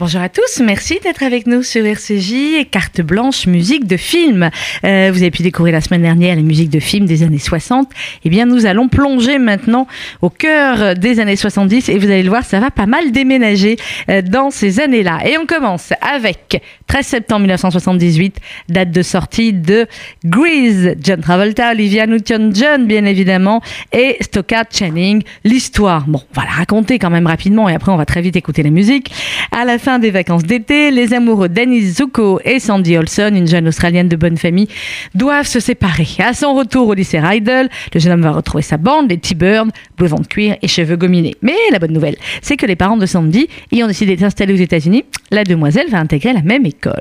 Bonjour à tous, merci d'être avec nous sur RCJ, carte blanche musique de film. Euh, vous avez pu découvrir la semaine dernière les musiques de films des années 60. Eh bien, nous allons plonger maintenant au cœur des années 70 et vous allez le voir, ça va pas mal déménager euh, dans ces années-là. Et on commence avec 13 septembre 1978, date de sortie de Grease, John Travolta, Olivia Newton-John bien évidemment, et Stockard Channing. L'histoire, bon, on va la raconter quand même rapidement et après on va très vite écouter la musique. À la fin des vacances d'été, les amoureux Dennis Zuko et Sandy Olson, une jeune Australienne de bonne famille, doivent se séparer. À son retour au lycée Rydell, le jeune homme va retrouver sa bande, les T-Birds, vent de cuir et cheveux gominés. Mais la bonne nouvelle, c'est que les parents de Sandy y ont décidé d'installer aux États-Unis. La demoiselle va intégrer la même école.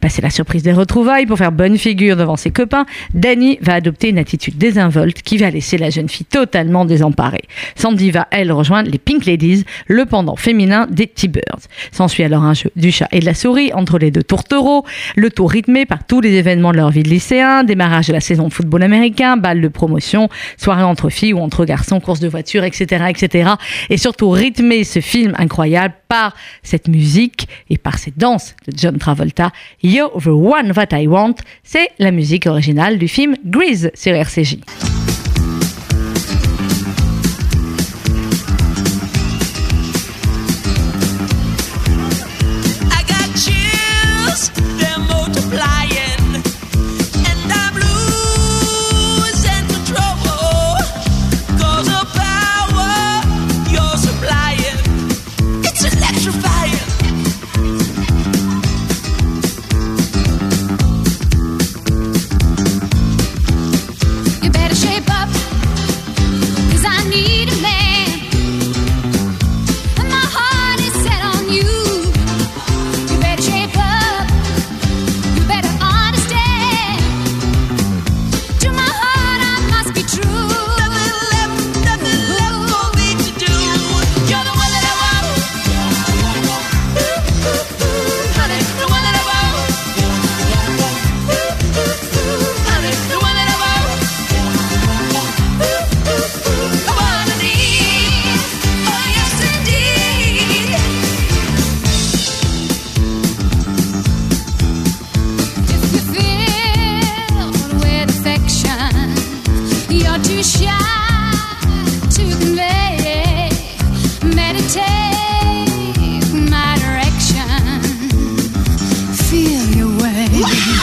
Passé la surprise des retrouvailles pour faire bonne figure devant ses copains, Danny va adopter une attitude désinvolte qui va laisser la jeune fille totalement désemparée. Sandy va, elle, rejoindre les Pink Ladies, le pendant féminin des T-Birds. S'ensuit alors un jeu du chat et de la souris entre les deux tourtereaux, le tour rythmé par tous les événements de leur vie de lycéen, démarrage de la saison de football américain, balle de promotion, soirée entre filles ou entre garçons, course de voiture, etc., etc. Et surtout rythmer ce film incroyable par cette musique et par cette danse de John Travolta. You're the one that I want, c'est la musique originale du film Grease sur RCJ. Yeah.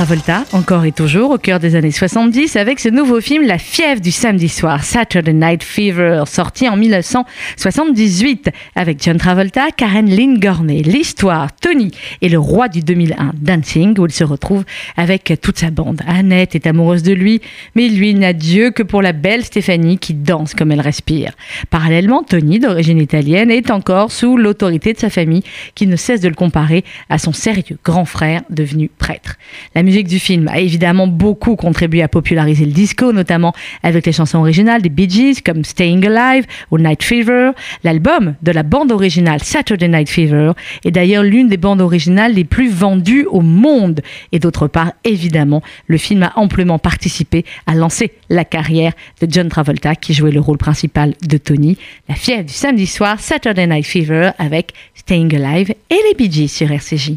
Travolta, encore et toujours au cœur des années 70, avec ce nouveau film La fièvre du samedi soir, Saturday Night Fever, sorti en 1978, avec John Travolta, Karen Lynn Gorney. L'histoire, Tony est le roi du 2001 Dancing, où il se retrouve avec toute sa bande. Annette est amoureuse de lui, mais lui n'a Dieu que pour la belle Stéphanie qui danse comme elle respire. Parallèlement, Tony, d'origine italienne, est encore sous l'autorité de sa famille, qui ne cesse de le comparer à son sérieux grand frère devenu prêtre. La musique du film a évidemment beaucoup contribué à populariser le disco, notamment avec les chansons originales des Bee Gees comme Staying Alive ou Night Fever. L'album de la bande originale Saturday Night Fever est d'ailleurs l'une des bandes originales les plus vendues au monde. Et d'autre part, évidemment, le film a amplement participé à lancer la carrière de John Travolta qui jouait le rôle principal de Tony. La fièvre du samedi soir, Saturday Night Fever avec Staying Alive et les Bee Gees sur RCJ.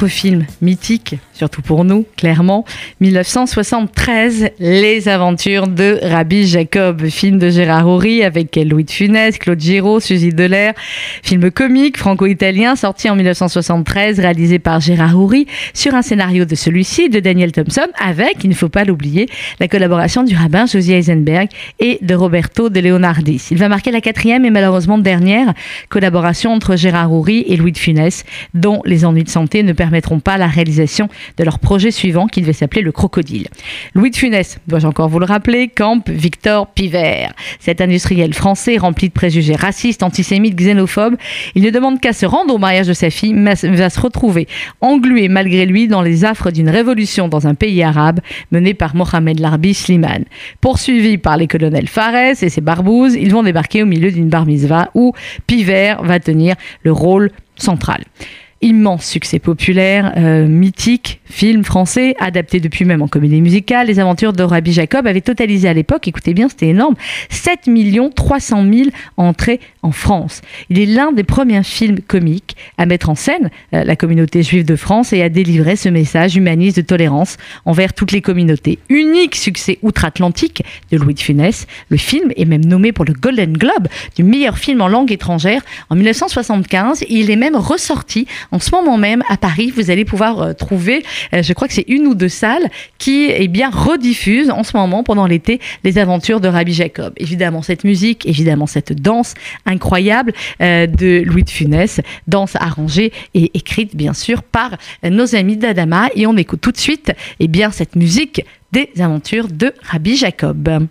Autre film mythique, surtout pour nous, clairement, 1973, Les aventures de Rabbi Jacob, film de Gérard Horry avec Louis de Funès, Claude Giraud, Suzy Delair, film comique franco-italien sorti en 1973, réalisé par Gérard Horry sur un scénario de celui-ci de Daniel Thompson avec, il ne faut pas l'oublier, la collaboration du rabbin Josie Eisenberg et de Roberto de Leonardis. Il va marquer la quatrième et malheureusement dernière collaboration entre Gérard Horry et Louis de Funès, dont Les ennuis de santé ne permettront pas la réalisation de leur projet suivant qui devait s'appeler Le Crocodile. Louis de Funès, dois-je encore vous le rappeler, campe Victor Pivert. Cet industriel français rempli de préjugés racistes, antisémites, xénophobes, il ne demande qu'à se rendre au mariage de sa fille, mais va se retrouver englué malgré lui dans les affres d'une révolution dans un pays arabe menée par Mohamed Larbi Slimane. Poursuivi par les colonels Fares et ses barbouzes, ils vont débarquer au milieu d'une bar mitzvah où Pivert va tenir le rôle central immense succès populaire, euh, mythique, film français, adapté depuis même en comédie musicale. Les aventures de Rabbi Jacob avaient totalisé à l'époque, écoutez bien, c'était énorme, 7 300 000 entrées en France. Il est l'un des premiers films comiques à mettre en scène euh, la communauté juive de France et à délivrer ce message humaniste de tolérance envers toutes les communautés. Unique succès outre-Atlantique de Louis de Funès, le film est même nommé pour le Golden Globe du meilleur film en langue étrangère en 1975. Il est même ressorti en ce moment même à Paris. Vous allez pouvoir euh, trouver, euh, je crois que c'est une ou deux salles qui eh bien rediffusent en ce moment pendant l'été les aventures de Rabbi Jacob. Évidemment cette musique, évidemment cette danse incroyable euh, de Louis de Funès, danse arrangée et écrite bien sûr par nos amis d'Adama. Et on écoute tout de suite eh bien, cette musique des aventures de Rabbi Jacob.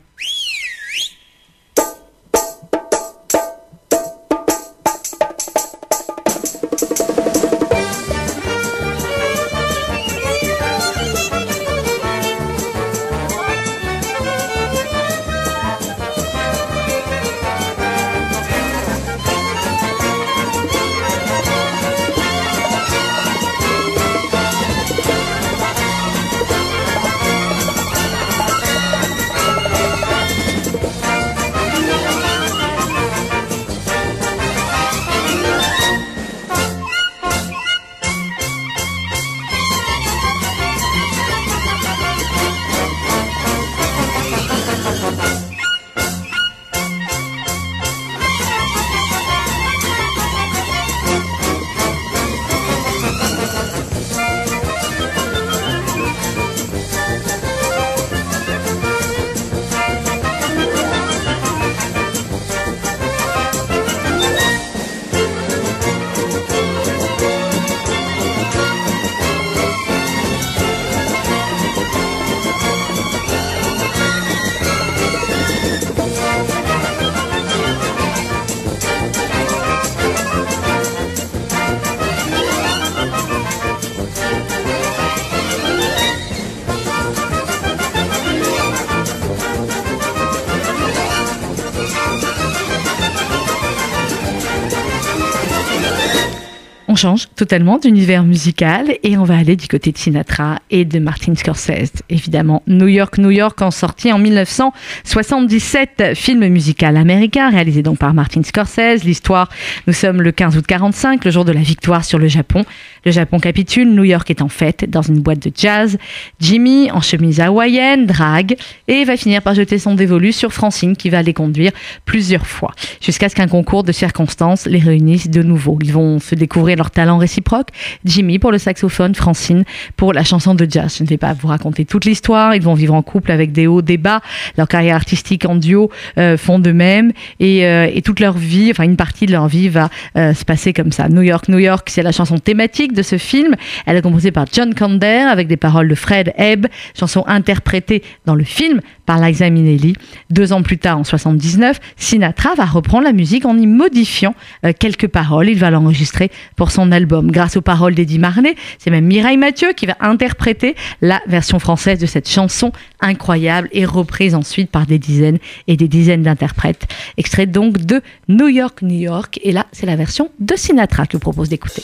Change totalement d'univers musical et on va aller du côté de Sinatra et de Martin Scorsese. Évidemment, New York, New York, en sorti en 1977, film musical américain réalisé donc par Martin Scorsese. L'histoire, nous sommes le 15 août 45, le jour de la victoire sur le Japon. Le Japon capitule, New York est en fête dans une boîte de jazz. Jimmy, en chemise hawaïenne, drague et va finir par jeter son dévolu sur Francine qui va les conduire plusieurs fois jusqu'à ce qu'un concours de circonstances les réunisse de nouveau. Ils vont se découvrir leur talent réciproque. Jimmy pour le saxophone, Francine pour la chanson de jazz. Je ne vais pas vous raconter toute l'histoire. Ils vont vivre en couple avec des hauts, des bas. Leur carrière artistique en duo euh, font de même et, euh, et, toute leur vie, enfin une partie de leur vie va euh, se passer comme ça. New York, New York, c'est la chanson thématique de ce film. Elle est composée par John Kander avec des paroles de Fred Ebb, chanson interprétée dans le film par Liza Minnelli. Deux ans plus tard, en 79, Sinatra va reprendre la musique en y modifiant quelques paroles. Il va l'enregistrer pour son album. Grâce aux paroles d'Eddie Marnet, c'est même Mireille Mathieu qui va interpréter la version française de cette chanson incroyable et reprise ensuite par des dizaines et des dizaines d'interprètes. Extrait donc de New York, New York. Et là, c'est la version de Sinatra que je vous propose d'écouter.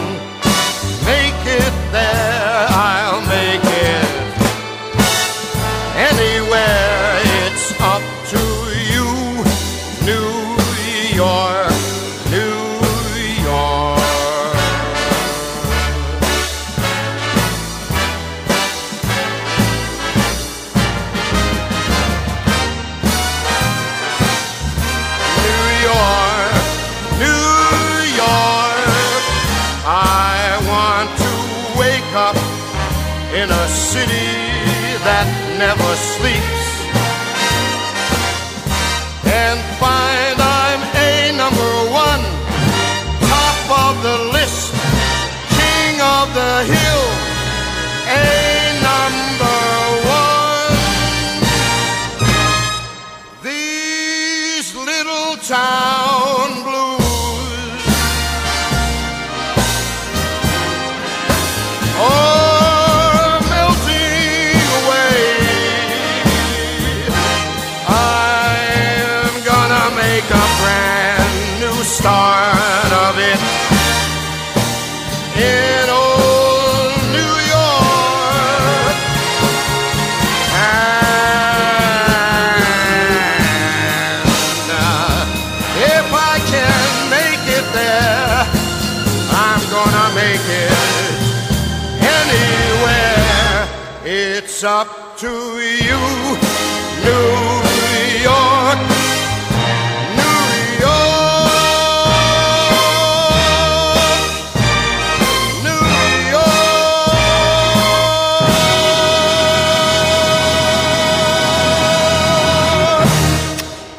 city that never sleeps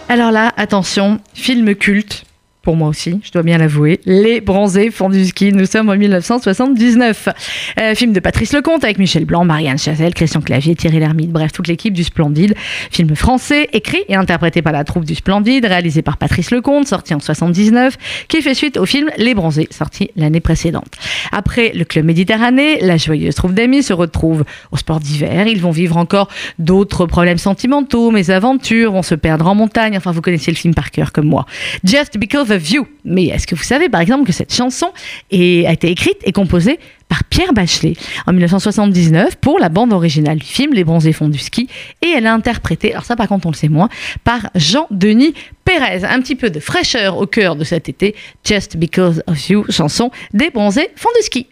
Alors là, attention, film culte. Pour moi aussi, je dois bien l'avouer. Les Bronzés font du ski. Nous sommes en 1979. Euh, film de Patrice Lecomte avec Michel Blanc, Marianne Chazelle, Christian Clavier, Thierry Lhermitte, bref, toute l'équipe du Splendide. Film français, écrit et interprété par la troupe du Splendide, réalisé par Patrice Lecomte, sorti en 79, qui fait suite au film Les Bronzés, sorti l'année précédente. Après le Club Méditerranée, la joyeuse troupe d'amis se retrouve au sport d'hiver. Ils vont vivre encore d'autres problèmes sentimentaux, mésaventures, vont se perdre en montagne. Enfin, vous connaissez le film par cœur comme moi. Just Because Mais est-ce que vous savez, par exemple, que cette chanson a été écrite et composée par Pierre Bachelet en 1979 pour la bande originale du film Les Bronzés font du ski et elle est interprétée, alors ça par contre on le sait moins, par Jean-Denis Pérez. Un petit peu de fraîcheur au cœur de cet été, Just Because of You, chanson des Bronzés font du ski.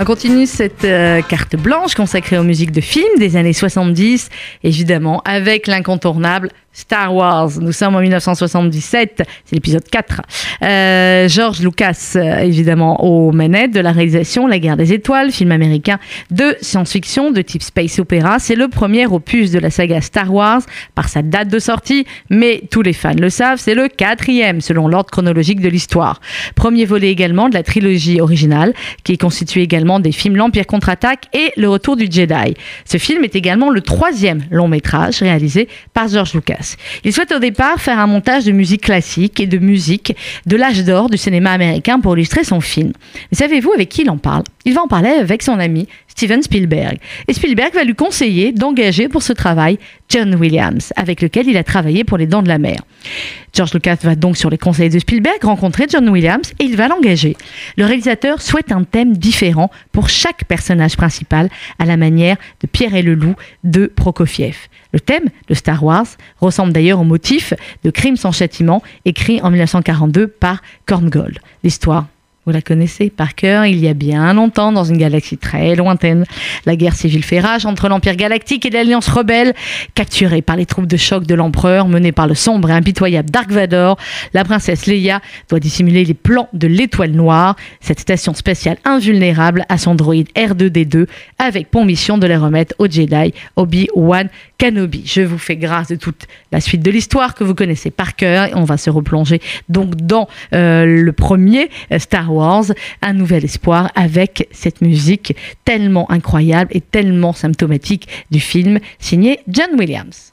On continue cette euh, carte blanche consacrée aux musiques de films des années 70, évidemment, avec l'incontournable Star Wars. Nous sommes en 1977, c'est l'épisode 4. Euh, George Lucas, euh, évidemment, aux manettes de la réalisation La guerre des étoiles, film américain de science-fiction de type space opéra. C'est le premier opus de la saga Star Wars par sa date de sortie, mais tous les fans le savent, c'est le quatrième selon l'ordre chronologique de l'histoire. Premier volet également de la trilogie originale, qui est constituée également des films L'Empire contre-attaque et Le Retour du Jedi. Ce film est également le troisième long métrage réalisé par George Lucas. Il souhaite au départ faire un montage de musique classique et de musique de l'âge d'or du cinéma américain pour illustrer son film. Mais savez-vous avec qui il en parle? Il va en parler avec son ami Steven Spielberg. Et Spielberg va lui conseiller d'engager pour ce travail John Williams, avec lequel il a travaillé pour Les Dents de la Mer. George Lucas va donc sur les conseils de Spielberg rencontrer John Williams et il va l'engager. Le réalisateur souhaite un thème différent pour chaque personnage principal à la manière de Pierre et le Loup de Prokofiev. Le thème de Star Wars ressemble d'ailleurs au motif de Crime sans châtiment écrit en 1942 par Korngold. L'histoire vous la connaissez par cœur, il y a bien longtemps, dans une galaxie très lointaine, la guerre civile fait rage entre l'Empire galactique et l'Alliance rebelle. Capturée par les troupes de choc de l'Empereur, menée par le sombre et impitoyable Dark Vador, la princesse Leia doit dissimuler les plans de l'Étoile Noire, cette station spatiale invulnérable à son droïde R2D2, avec pour mission de les remettre au Jedi Obi-Wan Kenobi. Je vous fais grâce de toute la suite de l'histoire que vous connaissez par cœur. Et on va se replonger donc dans euh, le premier euh, Star Wars, un nouvel espoir avec cette musique tellement incroyable et tellement symptomatique du film signé John Williams.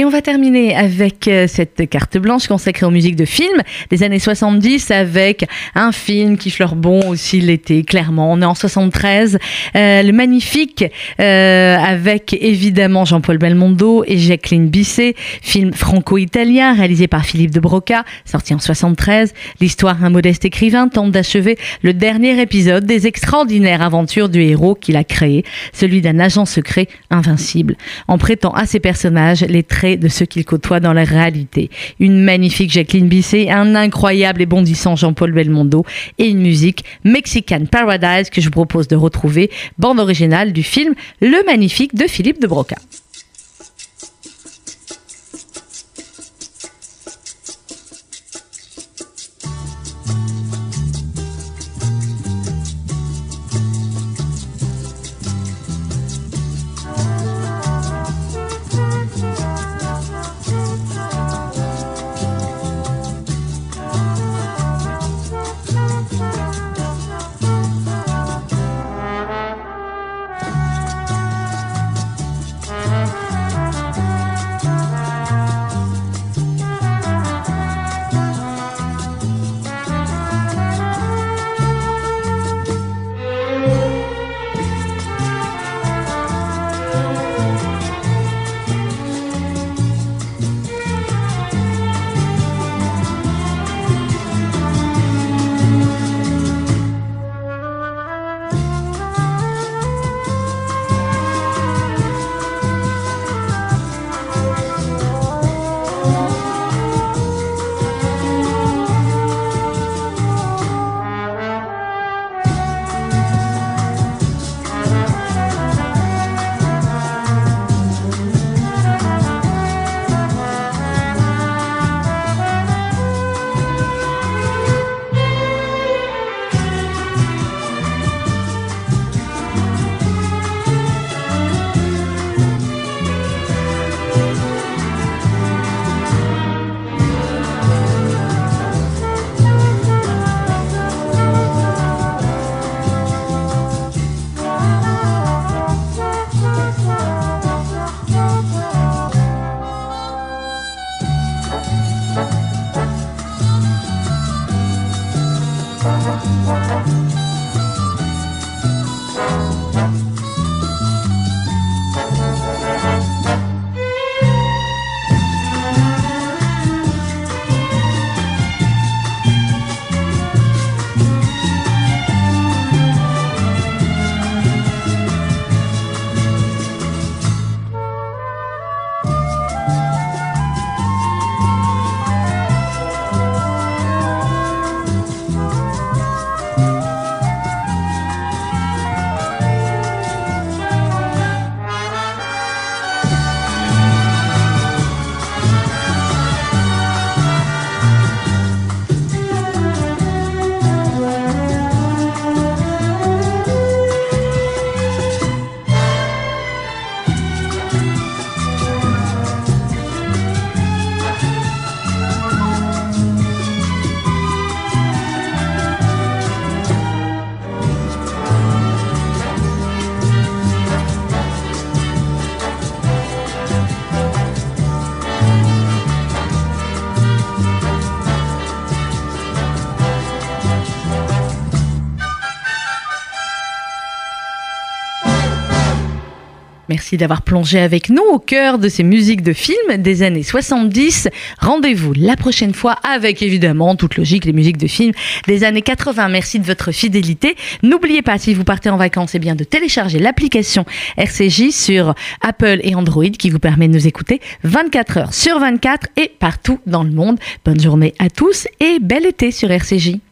Et on va terminer avec euh, cette carte blanche consacrée aux musiques de films des années 70 avec un film qui fleure bon aussi l'été, clairement. On est en 73, euh, le magnifique euh, avec évidemment Jean-Paul Belmondo et Jacqueline Bisset, film franco-italien réalisé par Philippe de Broca, sorti en 73. L'histoire d'un modeste écrivain tente d'achever le dernier épisode des extraordinaires aventures du héros qu'il a créé, celui d'un agent secret invincible, en prêtant à ses personnages les traits de ceux qu'il côtoie dans la réalité. Une magnifique Jacqueline Bisset, un incroyable et bondissant Jean-Paul Belmondo et une musique Mexican Paradise que je vous propose de retrouver, bande originale du film Le Magnifique de Philippe de Broca. Merci d'avoir plongé avec nous au cœur de ces musiques de films des années 70. Rendez-vous la prochaine fois avec évidemment, toute logique, les musiques de films des années 80. Merci de votre fidélité. N'oubliez pas, si vous partez en vacances, eh bien, de télécharger l'application RCJ sur Apple et Android qui vous permet de nous écouter 24 heures sur 24 et partout dans le monde. Bonne journée à tous et bel été sur RCJ.